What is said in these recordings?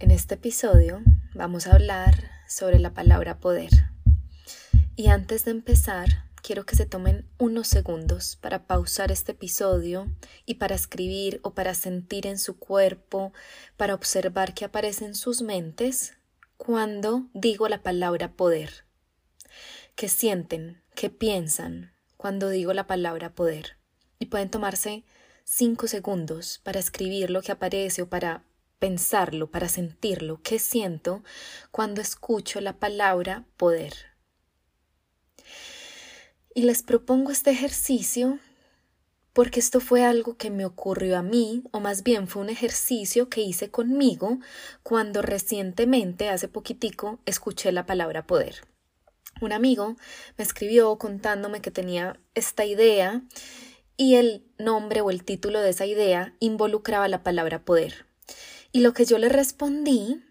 En este episodio vamos a hablar sobre la palabra poder. Y antes de empezar, quiero que se tomen unos segundos para pausar este episodio y para escribir o para sentir en su cuerpo, para observar qué aparece en sus mentes cuando digo la palabra poder. ¿Qué sienten? ¿Qué piensan cuando digo la palabra poder? Y pueden tomarse cinco segundos para escribir lo que aparece o para pensarlo, para sentirlo, qué siento cuando escucho la palabra poder. Y les propongo este ejercicio porque esto fue algo que me ocurrió a mí, o más bien fue un ejercicio que hice conmigo cuando recientemente, hace poquitico, escuché la palabra poder. Un amigo me escribió contándome que tenía esta idea y el nombre o el título de esa idea involucraba la palabra poder. Y lo que yo le respondí,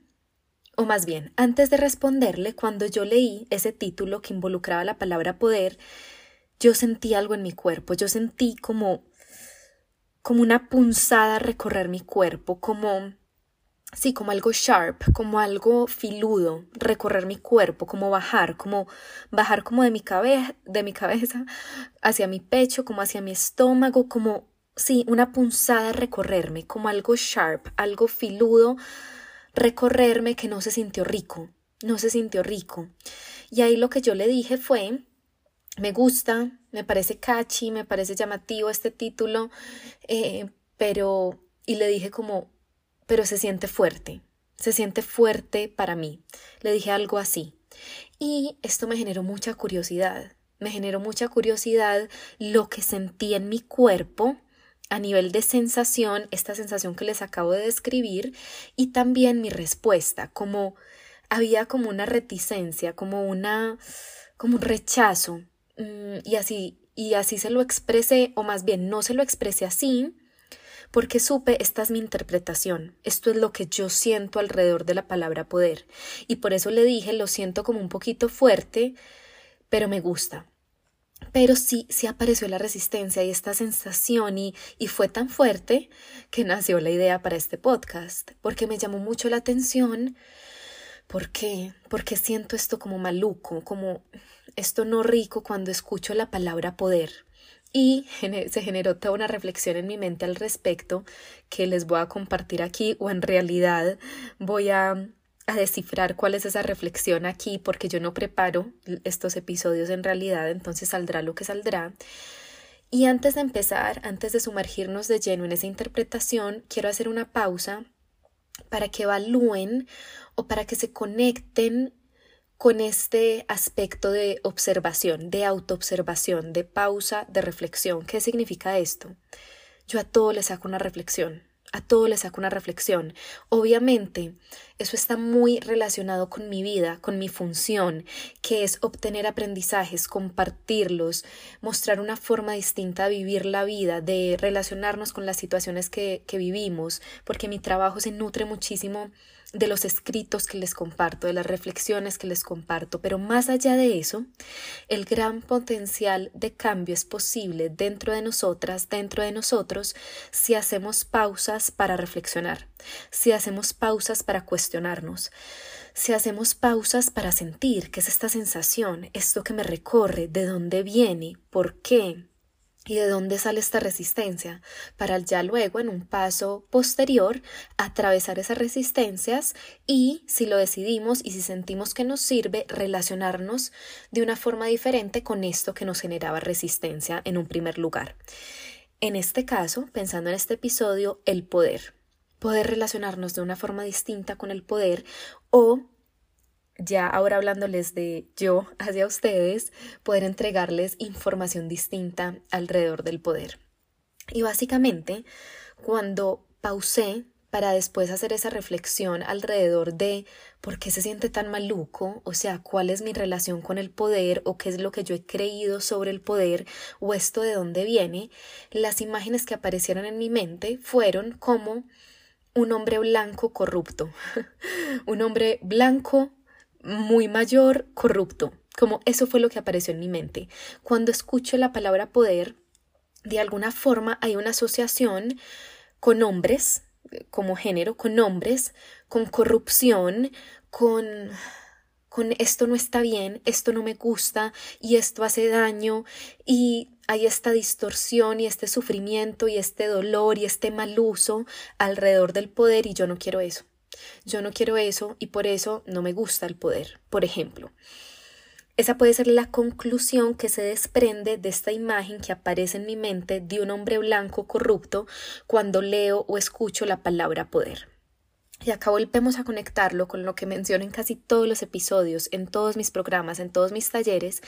o más bien, antes de responderle, cuando yo leí ese título que involucraba la palabra poder, yo sentí algo en mi cuerpo, yo sentí como como una punzada recorrer mi cuerpo, como sí, como algo sharp, como algo filudo, recorrer mi cuerpo, como bajar, como bajar como de mi de mi cabeza hacia mi pecho, como hacia mi estómago, como sí, una punzada recorrerme, como algo sharp, algo filudo, recorrerme que no se sintió rico, no se sintió rico. Y ahí lo que yo le dije fue, me gusta, me parece catchy, me parece llamativo este título, eh, pero, y le dije como, pero se siente fuerte, se siente fuerte para mí. Le dije algo así. Y esto me generó mucha curiosidad, me generó mucha curiosidad lo que sentí en mi cuerpo a nivel de sensación, esta sensación que les acabo de describir, y también mi respuesta, como había como una reticencia, como una, como un rechazo, Mm, y así, y así se lo expresé, o más bien no se lo expresé así, porque supe, esta es mi interpretación, esto es lo que yo siento alrededor de la palabra poder, y por eso le dije, lo siento como un poquito fuerte, pero me gusta. Pero sí, sí apareció la resistencia y esta sensación y, y fue tan fuerte que nació la idea para este podcast, porque me llamó mucho la atención. ¿Por qué? Porque siento esto como maluco, como esto no rico cuando escucho la palabra poder. Y se generó toda una reflexión en mi mente al respecto que les voy a compartir aquí o en realidad voy a, a descifrar cuál es esa reflexión aquí porque yo no preparo estos episodios en realidad, entonces saldrá lo que saldrá. Y antes de empezar, antes de sumergirnos de lleno en esa interpretación, quiero hacer una pausa para que evalúen o para que se conecten con este aspecto de observación, de autoobservación, de pausa, de reflexión. ¿Qué significa esto? Yo a todo le saco una reflexión, a todo le saco una reflexión. Obviamente, eso está muy relacionado con mi vida, con mi función, que es obtener aprendizajes, compartirlos, mostrar una forma distinta de vivir la vida, de relacionarnos con las situaciones que, que vivimos, porque mi trabajo se nutre muchísimo de los escritos que les comparto, de las reflexiones que les comparto, pero más allá de eso, el gran potencial de cambio es posible dentro de nosotras, dentro de nosotros, si hacemos pausas para reflexionar, si hacemos pausas para si hacemos pausas para sentir qué es esta sensación, esto que me recorre, de dónde viene, por qué, ¿Y de dónde sale esta resistencia? Para ya luego, en un paso posterior, atravesar esas resistencias y, si lo decidimos y si sentimos que nos sirve, relacionarnos de una forma diferente con esto que nos generaba resistencia en un primer lugar. En este caso, pensando en este episodio, el poder. Poder relacionarnos de una forma distinta con el poder o ya ahora hablándoles de yo hacia ustedes, poder entregarles información distinta alrededor del poder. Y básicamente, cuando pausé para después hacer esa reflexión alrededor de por qué se siente tan maluco, o sea, cuál es mi relación con el poder o qué es lo que yo he creído sobre el poder o esto de dónde viene, las imágenes que aparecieron en mi mente fueron como un hombre blanco corrupto, un hombre blanco muy mayor, corrupto. Como eso fue lo que apareció en mi mente. Cuando escucho la palabra poder, de alguna forma hay una asociación con hombres, como género, con hombres, con corrupción, con con esto no está bien, esto no me gusta y esto hace daño y hay esta distorsión y este sufrimiento y este dolor y este mal uso alrededor del poder y yo no quiero eso. Yo no quiero eso y por eso no me gusta el poder, por ejemplo. Esa puede ser la conclusión que se desprende de esta imagen que aparece en mi mente de un hombre blanco corrupto cuando leo o escucho la palabra poder. Y acá volvemos a conectarlo con lo que menciono en casi todos los episodios, en todos mis programas, en todos mis talleres.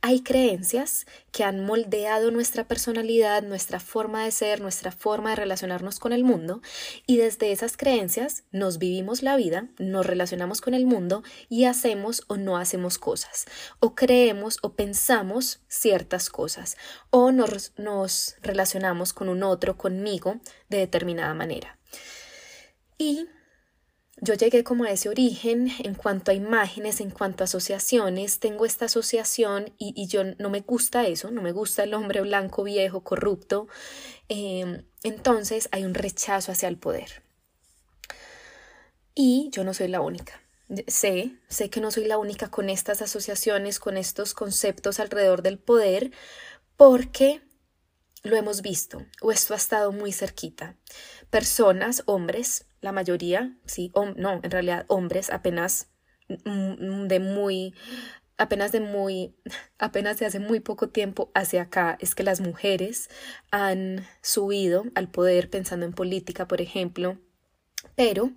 Hay creencias que han moldeado nuestra personalidad, nuestra forma de ser, nuestra forma de relacionarnos con el mundo. Y desde esas creencias nos vivimos la vida, nos relacionamos con el mundo y hacemos o no hacemos cosas. O creemos o pensamos ciertas cosas. O nos, nos relacionamos con un otro, conmigo, de determinada manera. Y yo llegué como a ese origen en cuanto a imágenes, en cuanto a asociaciones, tengo esta asociación y, yo no me gusta eso, no me gusta el hombre blanco, viejo, corrupto, em, entonces hay un rechazo hacia el poder. Y yo no soy la única. Sé, sé que no soy la única con estas asociaciones, con estos conceptos alrededor del poder, porque lo hemos visto o esto ha estado muy cerquita. Personas, hombres, la mayoría, sí, no, en realidad hombres apenas mm, de muy apenas de muy apenas de hace muy poco tiempo hacia acá es que las mujeres han subido al poder pensando en política, por ejemplo, pero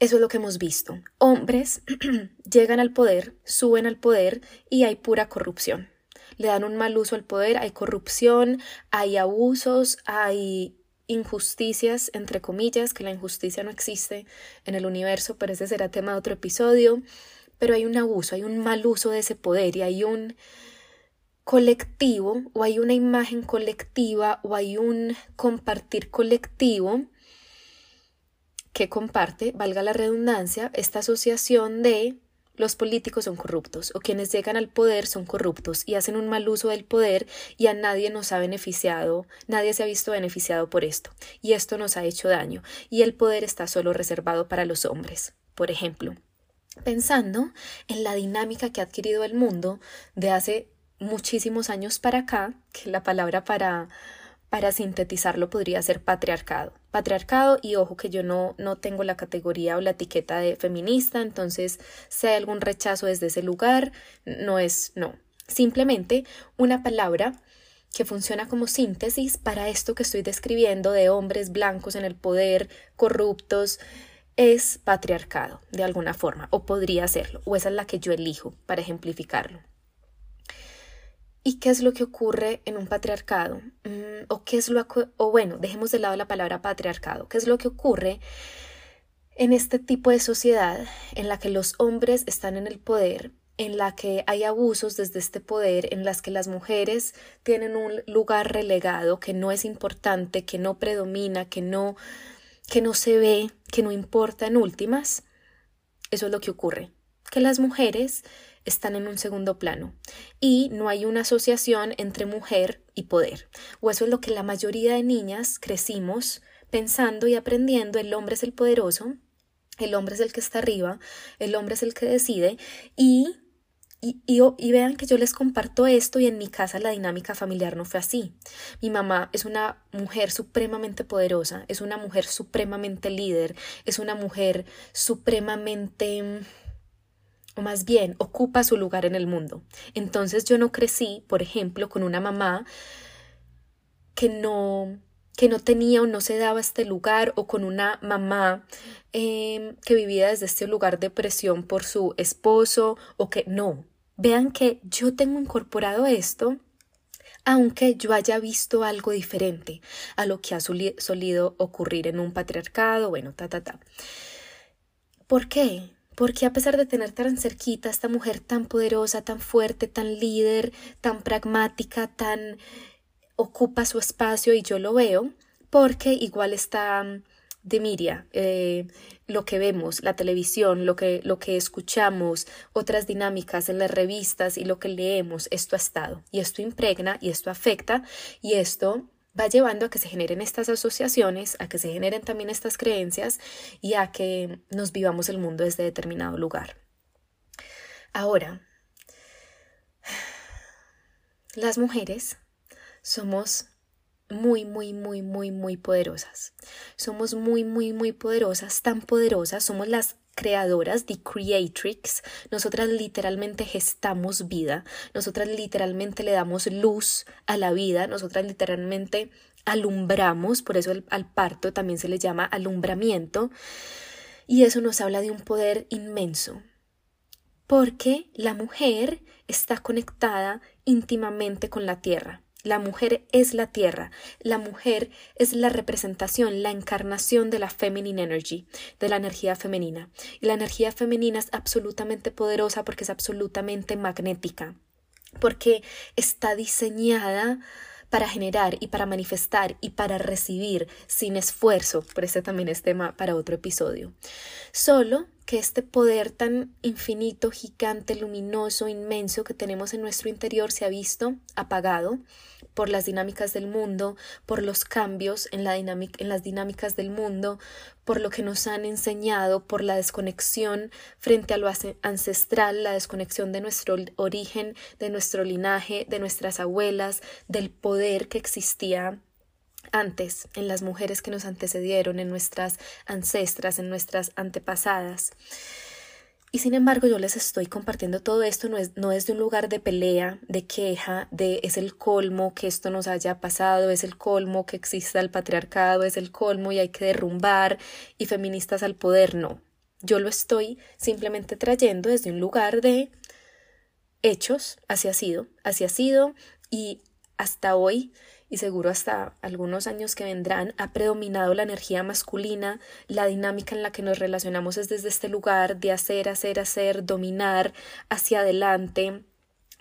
eso es lo que hemos visto. Hombres llegan al poder, suben al poder y hay pura corrupción. Le dan un mal uso al poder, hay corrupción, hay abusos, hay injusticias, entre comillas, que la injusticia no existe en el universo, pero ese será tema de otro episodio, pero hay un abuso, hay un mal uso de ese poder y hay un colectivo o hay una imagen colectiva o hay un compartir colectivo que comparte, valga la redundancia, esta asociación de los políticos son corruptos o quienes llegan al poder son corruptos y hacen un mal uso del poder y a nadie nos ha beneficiado, nadie se ha visto beneficiado por esto y esto nos ha hecho daño y el poder está solo reservado para los hombres. Por ejemplo, pensando en la dinámica que ha adquirido el mundo de hace muchísimos años para acá, que la palabra para para sintetizarlo podría ser patriarcado. Patriarcado y ojo que yo no, no tengo la categoría o la etiqueta de feminista, entonces si hay algún rechazo desde ese lugar, no es no. Simplemente una palabra que funciona como síntesis para esto que estoy describiendo de hombres blancos en el poder, corruptos, es patriarcado de alguna forma, o podría serlo, o esa es la que yo elijo para ejemplificarlo. ¿Y qué es lo que ocurre en un patriarcado? Mm, ¿O qué es lo o bueno, dejemos de lado la palabra patriarcado. ¿Qué es lo que ocurre en este tipo de sociedad en la que los hombres están en el poder, en la que hay abusos desde este poder, en las que las mujeres tienen un lugar relegado que no es importante, que no predomina, que no que no se ve, que no importa en últimas? Eso es lo que ocurre. Que las mujeres están en un segundo plano y no hay una asociación entre mujer y poder. O eso es lo que la mayoría de niñas crecimos pensando y aprendiendo, el hombre es el poderoso, el hombre es el que está arriba, el hombre es el que decide y y, y, y, vean que yo les comparto esto y en mi casa la dinámica familiar no fue así. Mi mamá es una mujer supremamente poderosa, es una mujer supremamente líder, es una mujer supremamente más bien ocupa su lugar en el mundo. Entonces yo no crecí, por ejemplo, con una mamá que no que no tenía o no se daba este lugar o con una mamá em, que vivía desde este lugar de presión por su esposo o que no. Vean que yo tengo incorporado esto aunque yo haya visto algo diferente a lo que ha solido ocurrir en un patriarcado, bueno, ta, ta, ta. ¿Por qué? Porque a pesar de tener tan cerquita esta mujer tan poderosa, tan fuerte, tan líder, tan pragmática, tan ocupa su espacio y yo lo veo, porque igual está mm, de Miria, eh, lo que vemos, la televisión, lo que, lo que escuchamos, otras dinámicas en las revistas y lo que leemos, esto ha estado y esto impregna y esto afecta y esto va llevando a que se generen estas asociaciones, a que se generen también estas creencias y a que nos vivamos el mundo desde determinado lugar. Ahora, las mujeres somos muy, muy, muy, muy, muy poderosas. Somos muy, muy, muy poderosas, tan poderosas, somos las creadoras, the creatrix, nosotras literalmente gestamos vida, nosotras literalmente le damos luz a la vida, nosotras literalmente alumbramos, por eso al parto también se le llama alumbramiento, y eso nos habla de un poder inmenso, porque la mujer está conectada íntimamente con la tierra. La mujer es la tierra, la mujer es la representación, la encarnación de la feminine energy, de la energía femenina. Y la energía femenina es absolutamente poderosa porque es absolutamente magnética, porque está diseñada para generar y para manifestar y para recibir sin esfuerzo, por este también es tema para otro episodio. Solo que este poder tan infinito, gigante, luminoso, inmenso que tenemos en nuestro interior se ha visto apagado por las dinámicas del mundo, por los cambios en, la en las dinámicas del mundo, por lo que nos han enseñado, por la desconexión frente a lo ancestral, la desconexión de nuestro origen, de nuestro linaje, de nuestras abuelas, del poder que existía antes en las mujeres que nos antecedieron, en nuestras ancestras, en nuestras antepasadas. Y sin embargo yo les estoy compartiendo todo esto, no es, no es de un lugar de pelea, de queja, de es el colmo que esto nos haya pasado, es el colmo que exista el patriarcado, es el colmo y hay que derrumbar y feministas al poder, no. Yo lo estoy simplemente trayendo desde un lugar de hechos, así ha sido, así ha sido y hasta hoy y seguro hasta algunos años que vendrán, ha predominado la energía masculina, la dinámica en la que nos relacionamos es desde este lugar de hacer, hacer, hacer, dominar hacia adelante,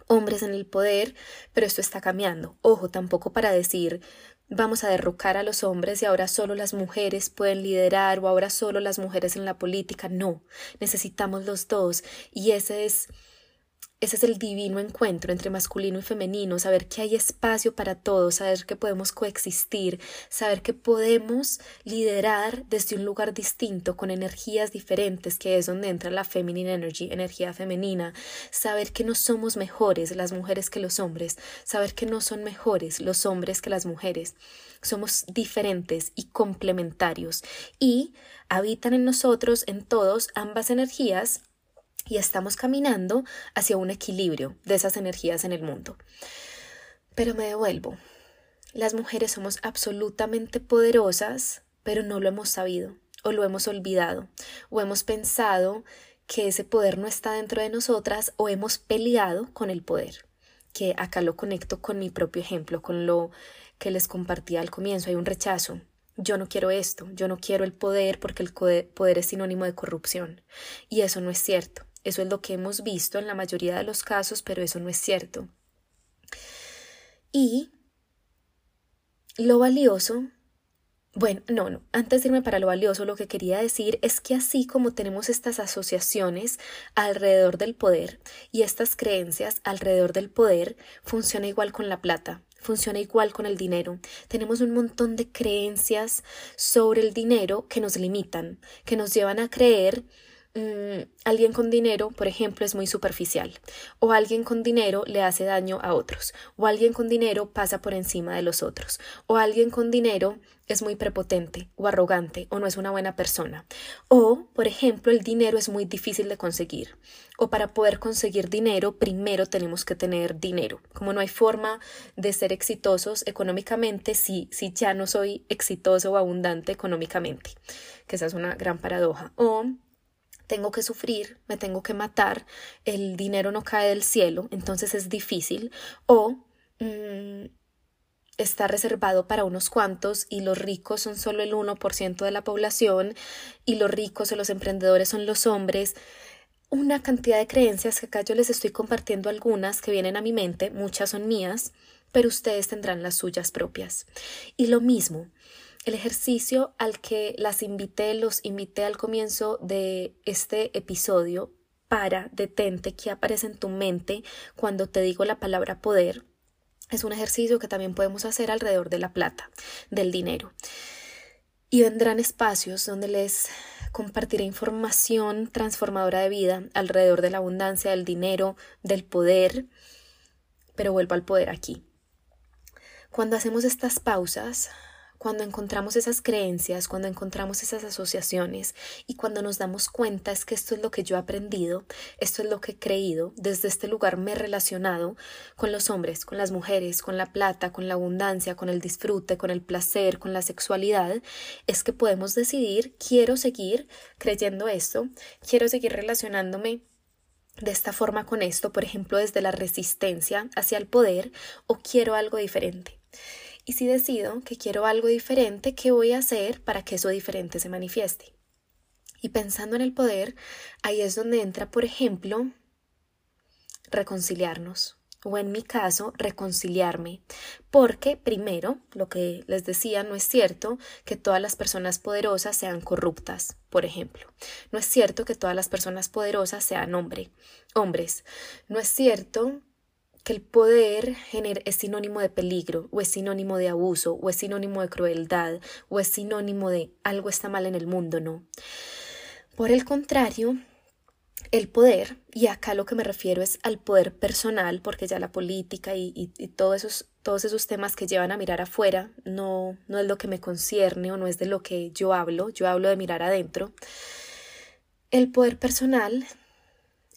hombres en el poder, pero esto está cambiando. Ojo, tampoco para decir vamos a derrocar a los hombres y ahora solo las mujeres pueden liderar o ahora solo las mujeres en la política. No, necesitamos los dos y ese es ese es el divino encuentro entre masculino y femenino, saber que hay espacio para todos, saber que podemos coexistir, saber que podemos liderar desde un lugar distinto, con energías diferentes, que es donde entra la feminine energy, energía femenina, saber que no somos mejores las mujeres que los hombres, saber que no son mejores los hombres que las mujeres, somos diferentes y complementarios y habitan en nosotros, en todos, ambas energías y estamos caminando hacia un equilibrio de esas energías en el mundo. Pero me devuelvo. Las mujeres somos absolutamente poderosas, pero no lo hemos sabido, o lo hemos olvidado, o hemos pensado que ese poder no está dentro de nosotras, o hemos peleado con el poder, que acá lo conecto con mi propio ejemplo, con lo que les compartía al comienzo, hay un rechazo, yo no quiero esto, yo no quiero el poder porque el poder es sinónimo de corrupción. Y eso no es cierto. Eso es lo que hemos visto en la mayoría de los casos, pero eso no es cierto. Y lo valioso, bueno, no, no, antes de irme para lo valioso, lo que quería decir es que así como tenemos estas asociaciones alrededor del poder y estas creencias alrededor del poder, funciona igual con la plata, funciona igual con el dinero. Tenemos un montón de creencias sobre el dinero que nos limitan, que nos llevan a creer Mm, alguien con dinero, por ejemplo, es muy superficial, o alguien con dinero le hace daño a otros, o alguien con dinero pasa por encima de los otros, o alguien con dinero es muy prepotente o arrogante o no es una buena persona, o, por ejemplo, el dinero es muy difícil de conseguir, o para poder conseguir dinero primero tenemos que tener dinero. Como no hay forma de ser exitosos económicamente si, si ya no soy exitoso o abundante económicamente, que esa es una gran paradoja, o tengo que sufrir, me tengo que matar, el dinero no cae del cielo, entonces es difícil, o mm, está reservado para unos cuantos y los ricos son solo el 1% de la población y los ricos o los emprendedores son los hombres. Una cantidad de creencias que acá yo les estoy compartiendo algunas que vienen a mi mente, muchas son mías, pero ustedes tendrán las suyas propias. Y lo mismo, el ejercicio al que las invité, los invité al comienzo de este episodio para detente que aparece en tu mente cuando te digo la palabra poder es un ejercicio que también podemos hacer alrededor de la plata, del dinero. Y vendrán espacios donde les compartiré información transformadora de vida alrededor de la abundancia, del dinero, del poder. Pero vuelvo al poder aquí. Cuando hacemos estas pausas, cuando encontramos esas creencias, cuando encontramos esas asociaciones y cuando nos damos cuenta es que esto es lo que yo he aprendido, esto es lo que he creído, desde este lugar me he relacionado con los hombres, con las mujeres, con la plata, con la abundancia, con el disfrute, con el placer, con la sexualidad, es que podemos decidir, quiero seguir creyendo esto, quiero seguir relacionándome de esta forma con esto, por ejemplo, desde la resistencia hacia el poder, o quiero algo diferente. Y si decido que quiero algo diferente, ¿qué voy a hacer para que eso diferente se manifieste? Y pensando en el poder, ahí es donde entra, por ejemplo, reconciliarnos o en mi caso reconciliarme, porque primero, lo que les decía, no es cierto que todas las personas poderosas sean corruptas, por ejemplo. No es cierto que todas las personas poderosas sean hombre, hombres. No es cierto que el poder es sinónimo de peligro, o es sinónimo de abuso, o es sinónimo de crueldad, o es sinónimo de algo está mal en el mundo, no. Por el contrario, el poder, y acá lo que me refiero es al poder personal, porque ya la política y, y, todos, esos, todos esos temas que llevan a mirar afuera no, no es lo que me concierne o no es de lo que yo hablo, yo hablo de mirar adentro. El poder personal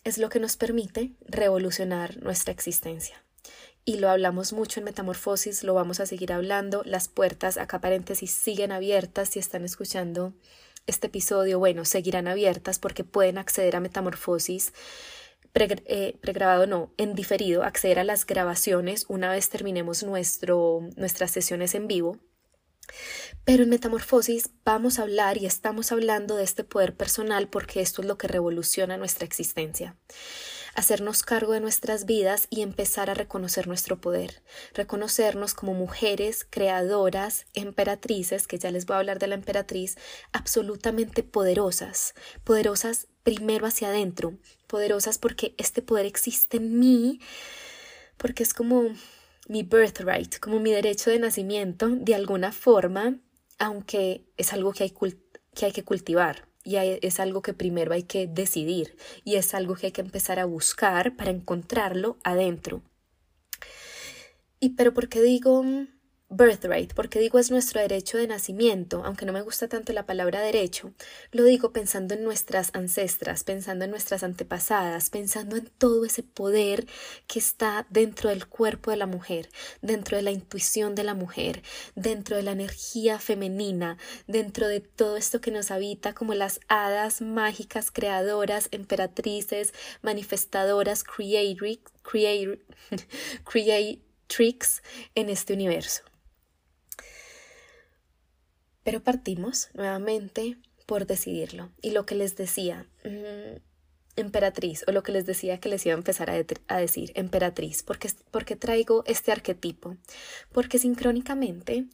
es lo que nos permite revolucionar nuestra existencia. Y lo hablamos mucho en Metamorfosis, lo vamos a seguir hablando. Las puertas, acá paréntesis, siguen abiertas si están escuchando este episodio. Bueno, seguirán abiertas porque pueden acceder a Metamorfosis eh, pregrabado no, en diferido, acceder a las grabaciones una vez terminemos nuestro, nuestras sesiones en vivo. Pero en Metamorfosis vamos a hablar y estamos hablando de este poder personal porque esto es lo que revoluciona nuestra existencia. Hacernos cargo de nuestras vidas y empezar a reconocer nuestro poder, reconocernos como mujeres creadoras, emperatrices, que ya les voy a hablar de la emperatriz, absolutamente poderosas, poderosas primero hacia adentro, poderosas porque este poder existe en mí, porque es como mi birthright, como mi derecho de nacimiento, de alguna forma, aunque es algo que hay, que, hay que cultivar y es algo que primero hay que decidir y es algo que hay que empezar a buscar para encontrarlo adentro. Y pero ¿por qué digo birthright, porque digo es nuestro derecho de nacimiento, aunque no me gusta tanto la palabra derecho, lo digo pensando en nuestras ancestras, pensando en nuestras antepasadas, pensando en todo ese poder que está dentro del cuerpo de la mujer, dentro de la intuición de la mujer, dentro de la energía femenina, dentro de todo esto que nos habita como las hadas mágicas, creadoras, emperatrices, manifestadoras, creatrix en este universo. Pero partimos nuevamente por decidirlo. Y lo que les decía, mm, emperatriz, o lo que les decía que les iba a empezar a, decir, emperatriz, porque, porque traigo este arquetipo. Porque sincrónicamente,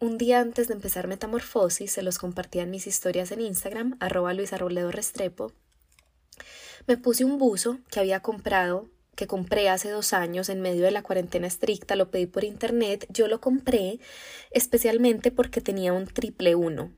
un día antes de empezar Metamorfosis, se los compartía en mis historias en Instagram, arroba Luisa Restrepo, me puse un buzo que había comprado que compré hace dos años en medio de la cuarentena estricta, lo pedí por internet, yo lo compré especialmente porque tenía un triple uno,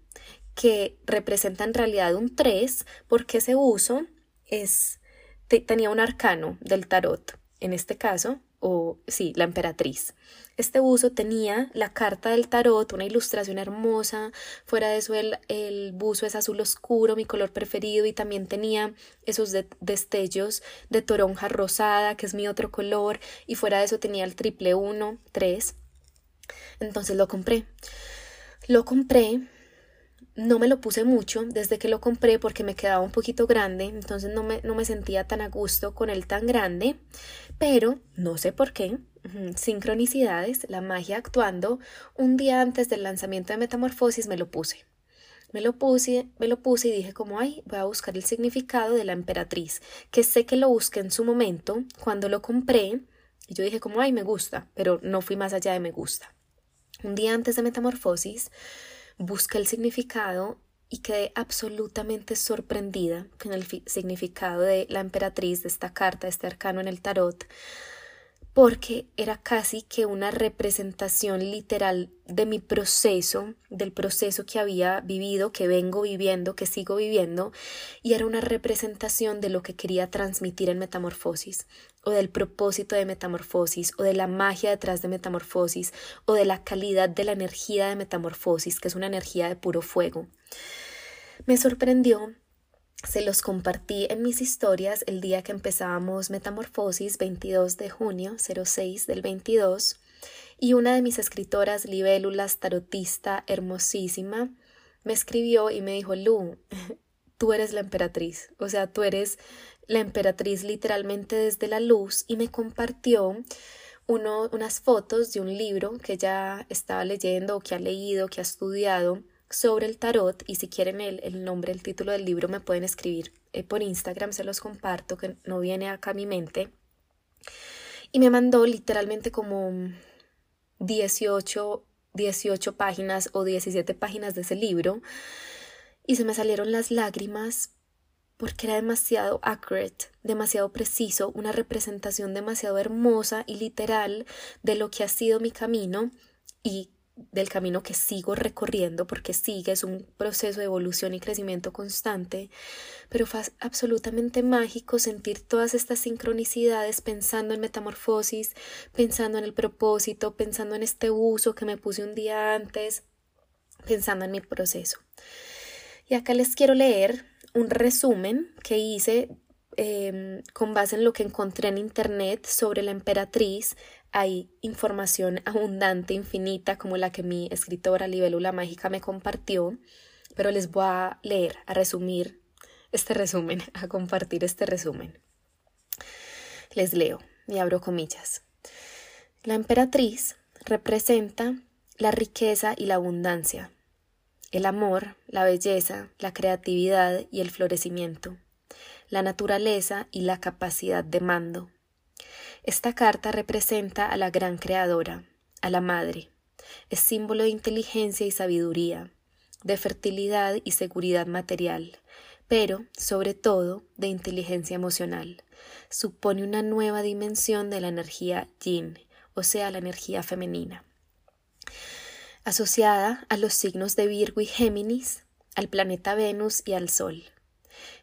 que representa en realidad un 3, porque ese uso es, tenía un arcano del tarot, en este caso, o sí, la emperatriz. Este buzo tenía la carta del tarot, una ilustración hermosa, fuera de eso el, el buzo es azul oscuro, mi color preferido, y también tenía esos destellos de toronja rosada, que es mi otro color, y fuera de eso tenía el triple uno, tres. Entonces lo compré. Lo compré no me lo puse mucho desde que lo compré porque me quedaba un poquito grande, entonces no me, no me sentía tan a gusto con el tan grande, pero no sé por qué, sincronicidades, la magia actuando, un día antes del lanzamiento de Metamorfosis me lo puse. Me lo puse, me lo puse y dije como, ay, voy a buscar el significado de la emperatriz, que sé que lo busqué en su momento, cuando lo compré, y yo dije como, ay, me gusta, pero no fui más allá de me gusta. Un día antes de Metamorfosis, busqué el significado y quedé absolutamente sorprendida con el significado de la emperatriz de esta carta, de este arcano en el tarot, porque era casi que una representación literal de mi proceso, del proceso que había vivido, que vengo viviendo, que sigo viviendo, y era una representación de lo que quería transmitir en Metamorfosis, o del propósito de Metamorfosis, o de la magia detrás de Metamorfosis, o de la calidad de la energía de Metamorfosis, que es una energía de puro fuego. Me sorprendió se los compartí en mis historias el día que empezábamos Metamorfosis, 22 de junio 06 del 22, y una de mis escritoras, libélulas, tarotista, hermosísima, me escribió y me dijo, Lu, tú eres la emperatriz, o sea, tú eres la emperatriz literalmente desde la luz, y me compartió uno, unas fotos de un libro que ella estaba leyendo que ha leído, que ha estudiado, sobre el tarot y si quieren el, el nombre, el título del libro me pueden escribir eh, por Instagram, se los comparto que no viene acá a mi mente. Y me mandó literalmente como 18, 18 páginas o 17 páginas de ese libro y se me salieron las lágrimas porque era demasiado accurate, demasiado preciso, una representación demasiado hermosa y literal de lo que ha sido mi camino y del camino que sigo recorriendo, porque sigue, es un proceso de evolución y crecimiento constante, pero fue absolutamente mágico sentir todas estas sincronicidades pensando en metamorfosis, pensando en el propósito, pensando en este uso que me puse un día antes, pensando en mi proceso. Y acá les quiero leer un resumen que hice em, con base en lo que encontré en internet sobre la emperatriz hay información abundante, infinita, como la que mi escritora Libélula Mágica me compartió, pero les voy a leer, a resumir este resumen, a compartir este resumen. Les leo y abro comillas. La emperatriz representa la riqueza y la abundancia, el amor, la belleza, la creatividad y el florecimiento, la naturaleza y la capacidad de mando, esta carta representa a la gran creadora, a la madre. Es símbolo de inteligencia y sabiduría, de fertilidad y seguridad material, pero, sobre todo, de inteligencia emocional. Supone una nueva dimensión de la energía yin, o sea, la energía femenina. Asociada a los signos de Virgo y Géminis, al planeta Venus y al Sol.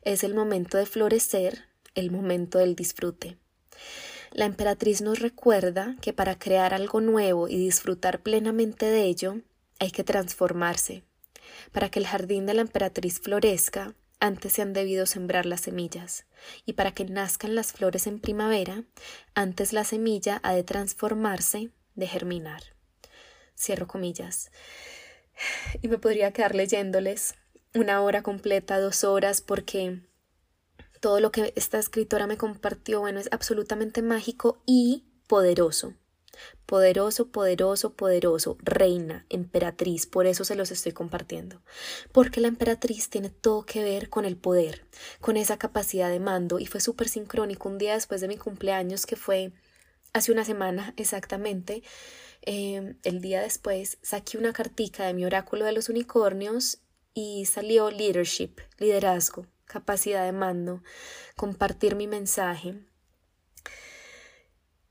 Es el momento de florecer, el momento del disfrute. La emperatriz nos recuerda que para crear algo nuevo y disfrutar plenamente de ello, hay que transformarse. Para que el jardín de la emperatriz florezca, antes se han debido sembrar las semillas, y para que nazcan las flores en primavera, antes la semilla ha de transformarse, de germinar. Cierro comillas. Y me podría quedar leyéndoles una hora completa, dos horas, porque todo lo que esta escritora me compartió, bueno, es absolutamente mágico y poderoso. Poderoso, poderoso, poderoso, reina, emperatriz, por eso se los estoy compartiendo. Porque la emperatriz tiene todo que ver con el poder, con esa capacidad de mando, y fue súper sincrónico un día después de mi cumpleaños, que fue hace una semana exactamente. Em, el día después saqué una cartica de mi oráculo de los unicornios y salió leadership, liderazgo capacidad de mando, compartir mi mensaje.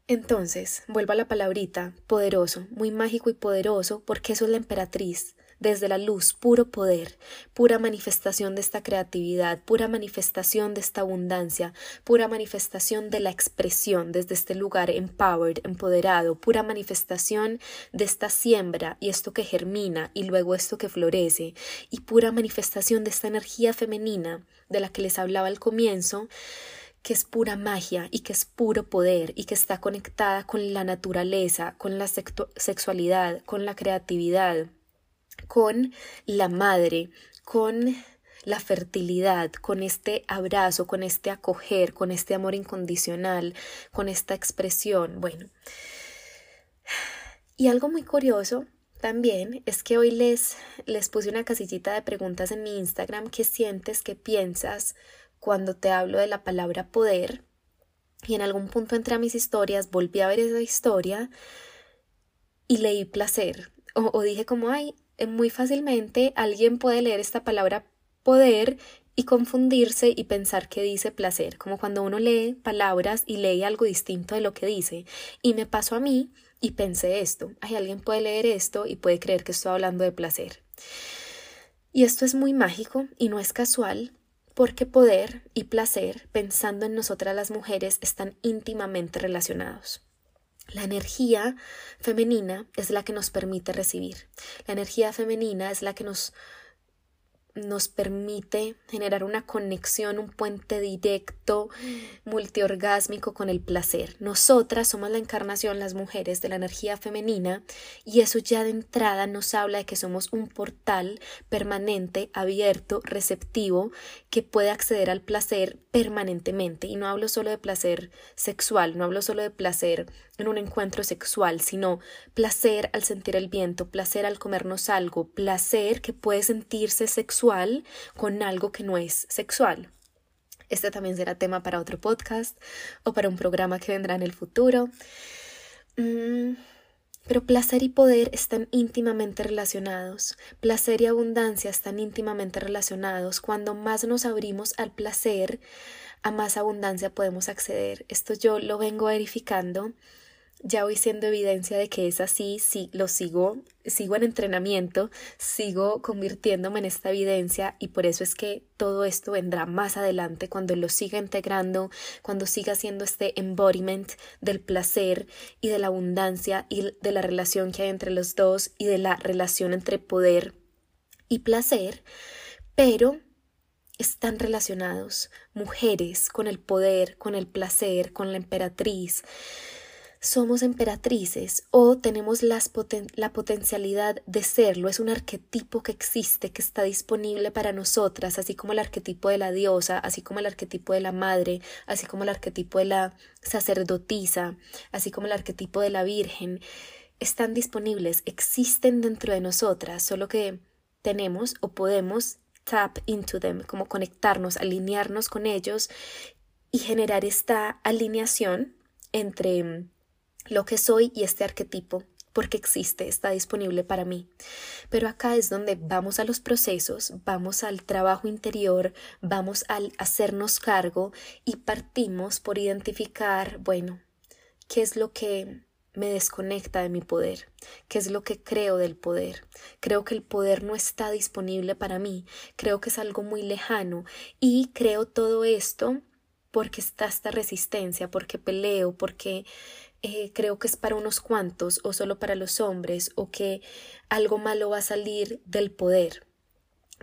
Entonces, vuelvo a la palabrita, poderoso, muy mágico y poderoso, porque eso es la emperatriz, desde la luz, puro poder, pura manifestación de esta creatividad, pura manifestación de esta abundancia, pura manifestación de la expresión desde este lugar empowered, empoderado, pura manifestación de esta siembra y esto que germina y luego esto que florece, y pura manifestación de esta energía femenina de la que les hablaba al comienzo, que es pura magia y que es puro poder y que está conectada con la naturaleza, con la sexualidad, con la creatividad, con la madre, con la fertilidad, con este abrazo, con este acoger, con este amor incondicional, con esta expresión. Bueno. Y algo muy curioso también es que hoy les, les puse una casillita de preguntas en mi Instagram. ¿Qué sientes, qué piensas cuando te hablo de la palabra poder? Y en algún punto entre a mis historias volví a ver esa historia y leí placer. O, o dije como, ay, muy fácilmente alguien puede leer esta palabra poder y confundirse y pensar que dice placer, como cuando uno lee palabras y lee algo distinto de lo que dice. Y me pasó a mí y pensé esto, hay alguien puede leer esto y puede creer que estoy hablando de placer. Y esto es muy mágico y no es casual, porque poder y placer, pensando en nosotras las mujeres, están íntimamente relacionados. La energía femenina es la que nos permite recibir. La energía femenina es la que nos nos permite generar una conexión, un puente directo, multiorgásmico con el placer. Nosotras somos la encarnación, las mujeres, de la energía femenina y eso ya de entrada nos habla de que somos un portal permanente, abierto, receptivo, que puede acceder al placer permanentemente. Y no hablo solo de placer sexual, no hablo solo de placer en un encuentro sexual, sino placer al sentir el viento, placer al comernos algo, placer que puede sentirse sexual con algo que no es sexual. Este también será tema para otro podcast o para un programa que vendrá en el futuro. Mm, pero placer y poder están íntimamente relacionados. Placer y abundancia están íntimamente relacionados. Cuando más nos abrimos al placer, a más abundancia podemos acceder. Esto yo lo vengo verificando ya voy siendo evidencia de que es así, sí, lo sigo, sigo en entrenamiento, sigo convirtiéndome en esta evidencia y por eso es que todo esto vendrá más adelante cuando lo siga integrando, cuando siga haciendo este embodiment del placer y de la abundancia y de la relación que hay entre los dos y de la relación entre poder y placer, pero están relacionados mujeres con el poder, con el placer, con la emperatriz, somos emperatrices o tenemos la potencialidad de serlo. Es un arquetipo que existe, que está disponible para nosotras, así como el arquetipo de la diosa, así como el arquetipo de la madre, así como el arquetipo de la sacerdotisa, así como el arquetipo de la virgen. Están disponibles, existen dentro de nosotras, solo que tenemos o podemos tap into them, como conectarnos, alinearnos con ellos y generar esta alineación entre lo que soy y este arquetipo porque existe, está disponible para mí. Pero acá es donde vamos a los procesos, vamos al trabajo interior, vamos al hacernos cargo y partimos por identificar, bueno, qué es lo que me desconecta de mi poder, qué es lo que creo del poder. Creo que el poder no está disponible para mí, creo que es algo muy lejano y creo todo esto porque está esta resistencia, porque peleo, porque eh, creo que es para unos cuantos o solo para los hombres o que algo malo va a salir del poder.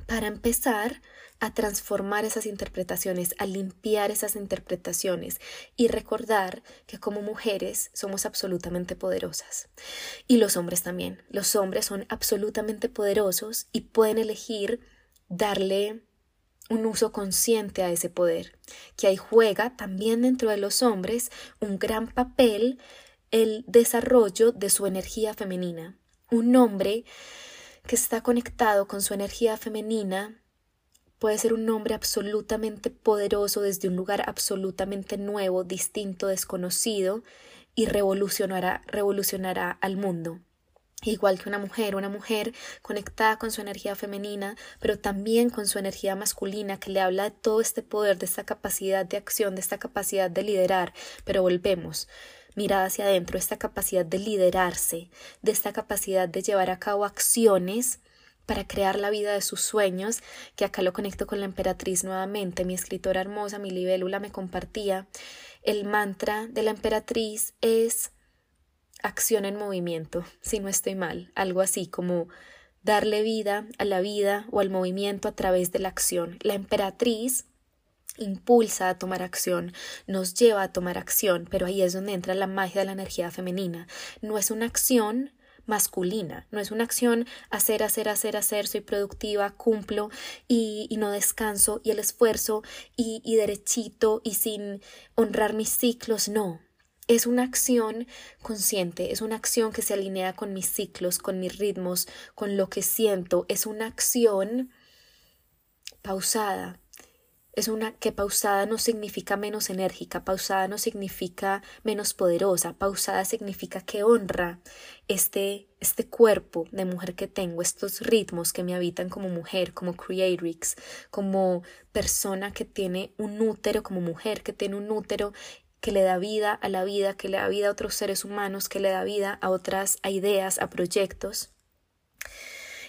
Para empezar a transformar esas interpretaciones, a limpiar esas interpretaciones y recordar que como mujeres somos absolutamente poderosas. Y los hombres también. Los hombres son absolutamente poderosos y pueden elegir darle un uso consciente a ese poder, que ahí juega también dentro de los hombres un gran papel el desarrollo de su energía femenina. Un hombre que está conectado con su energía femenina puede ser un hombre absolutamente poderoso desde un lugar absolutamente nuevo, distinto, desconocido y revolucionará, revolucionará al mundo igual que una mujer, una mujer conectada con su energía femenina, pero también con su energía masculina, que le habla de todo este poder, de esta capacidad de acción, de esta capacidad de liderar, pero volvemos. Mirada hacia adentro, esta capacidad de liderarse, de esta capacidad de llevar a cabo acciones para crear la vida de sus sueños, que acá lo conecto con la emperatriz nuevamente. Mi escritora hermosa, mi libélula, me compartía. El mantra de la emperatriz es acción en movimiento, si no estoy mal, algo así como darle vida a la vida o al movimiento a través de la acción. La emperatriz impulsa a tomar acción, nos lleva a tomar acción, pero ahí es donde entra la magia de la energía femenina. No es una acción masculina, no es una acción hacer, hacer, hacer, hacer, soy productiva, cumplo y, no descanso y el esfuerzo y derechito y sin honrar mis ciclos, no, es una acción consciente, es una acción que se alinea con mis ciclos, con mis ritmos, con lo que siento, es una acción pausada. Es una que pausada no significa menos enérgica, pausada no significa menos poderosa, pausada significa que honra este, este cuerpo de mujer que tengo, estos ritmos que me habitan como mujer, como creatrix, como persona que tiene un útero, como mujer que tiene un útero que le da vida a la vida, que le da vida a otros seres humanos, que le da vida a otras a ideas, a proyectos.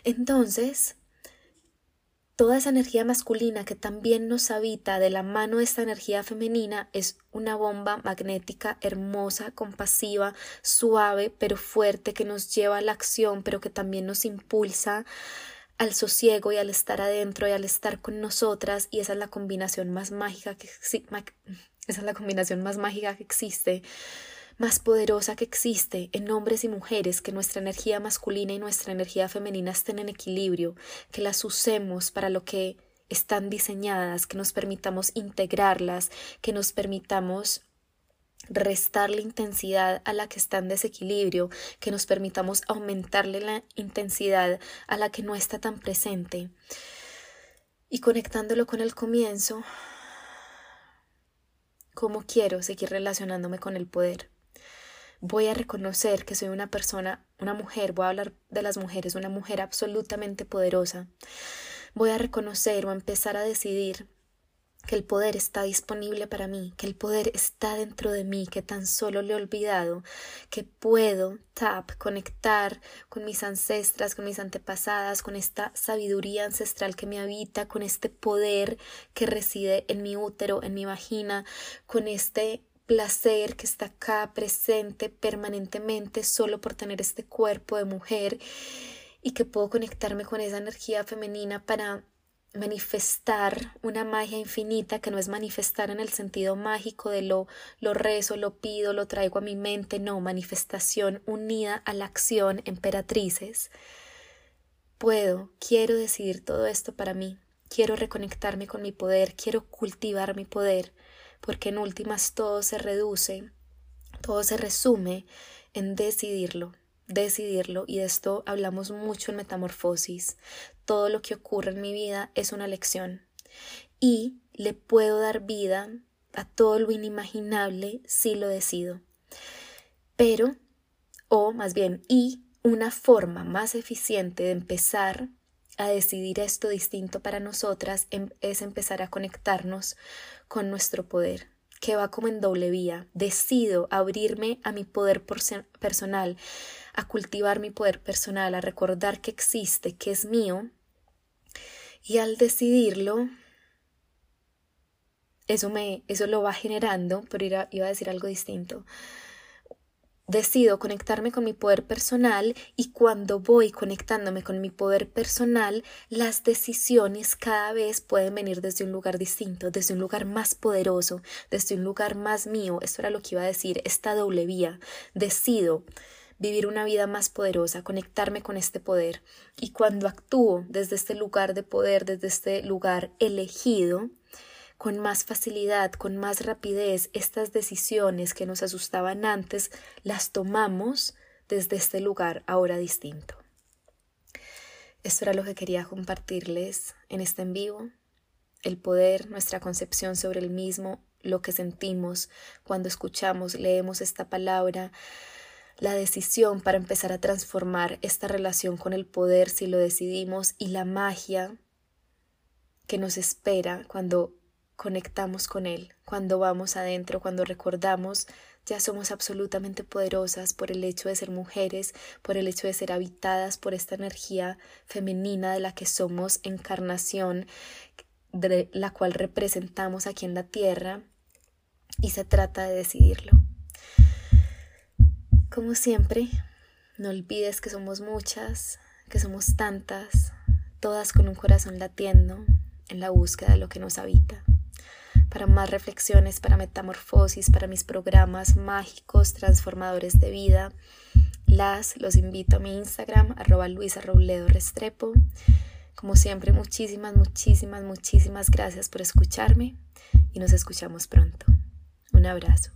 Entonces, toda esa energía masculina que también nos habita de la mano de esta energía femenina es una bomba magnética hermosa, compasiva, suave, pero fuerte, que nos lleva a la acción, pero que también nos impulsa al sosiego y al estar adentro y al estar con nosotras y esa es la combinación más mágica que esa es la combinación más mágica que existe más poderosa que existe en hombres y mujeres, que nuestra energía masculina y nuestra energía femenina estén en equilibrio, que las usemos para lo que están diseñadas, que nos permitamos integrarlas, que nos permitamos restarle intensidad a la que está en desequilibrio, que nos permitamos aumentarle la intensidad a la que no está tan presente. Y conectándolo con el comienzo, ¿cómo quiero seguir relacionándome con el poder? voy a reconocer que soy una persona, una mujer, voy a hablar de las mujeres, una mujer absolutamente poderosa. Voy a reconocer o a empezar a decidir que el poder está disponible para mí, que el poder está dentro de mí, que tan solo le he olvidado, que puedo tap, conectar con mis ancestras, con mis antepasadas, con esta sabiduría ancestral que me habita, con este poder que reside en mi útero, en mi vagina, con este placer que está acá presente permanentemente solo por tener este cuerpo de mujer y que puedo conectarme con esa energía femenina para manifestar una magia infinita que no es manifestar en el sentido mágico de lo, lo rezo, lo pido, lo traigo a mi mente, no, manifestación unida a la acción, emperatrices. Puedo, quiero decidir todo esto para mí, quiero reconectarme con mi poder, quiero cultivar mi poder, porque en últimas todo se reduce, todo se resume en decidirlo, decidirlo, y de esto hablamos mucho en Metamorfosis. Todo lo que ocurre en mi vida es una lección, y le puedo dar vida a todo lo inimaginable si lo decido. Pero, o más bien, y una forma más eficiente de empezar a decidir esto distinto para nosotras em, es empezar a conectarnos con nuestro poder, que va como en doble vía. Decido abrirme a mi poder personal, a cultivar mi poder personal, a recordar que existe, que es mío. Y al decidirlo, eso me, eso lo va generando, pero iba a decir algo distinto decido conectarme con mi poder personal y cuando voy conectándome con mi poder personal, las decisiones cada vez pueden venir desde un lugar distinto, desde un lugar más poderoso, desde un lugar más mío. Esto era lo que iba a decir, esta doble vía. Decido vivir una vida más poderosa, conectarme con este poder. Y cuando actúo desde este lugar de poder, desde este lugar elegido, con más facilidad, con más rapidez, estas decisiones que nos asustaban antes, las tomamos desde este lugar ahora distinto. Esto era lo que quería compartirles en este en vivo. El poder, nuestra concepción sobre el mismo, lo que sentimos cuando escuchamos, leemos esta palabra, la decisión para empezar a transformar esta relación con el poder si lo decidimos y la magia que nos espera cuando conectamos con Él, cuando vamos adentro, cuando recordamos, ya somos absolutamente poderosas por el hecho de ser mujeres, por el hecho de ser habitadas por esta energía femenina de la que somos encarnación, de la cual representamos aquí en la tierra, y se trata de decidirlo. Como siempre, no olvides que somos muchas, que somos tantas, todas con un corazón latiendo en la búsqueda de lo que nos habita para más reflexiones, para metamorfosis, para mis programas mágicos, transformadores de vida. Las los invito a mi Instagram, arroba Luisa Robledo Restrepo. Como siempre, muchísimas, muchísimas, muchísimas gracias por escucharme y nos escuchamos pronto. Un abrazo.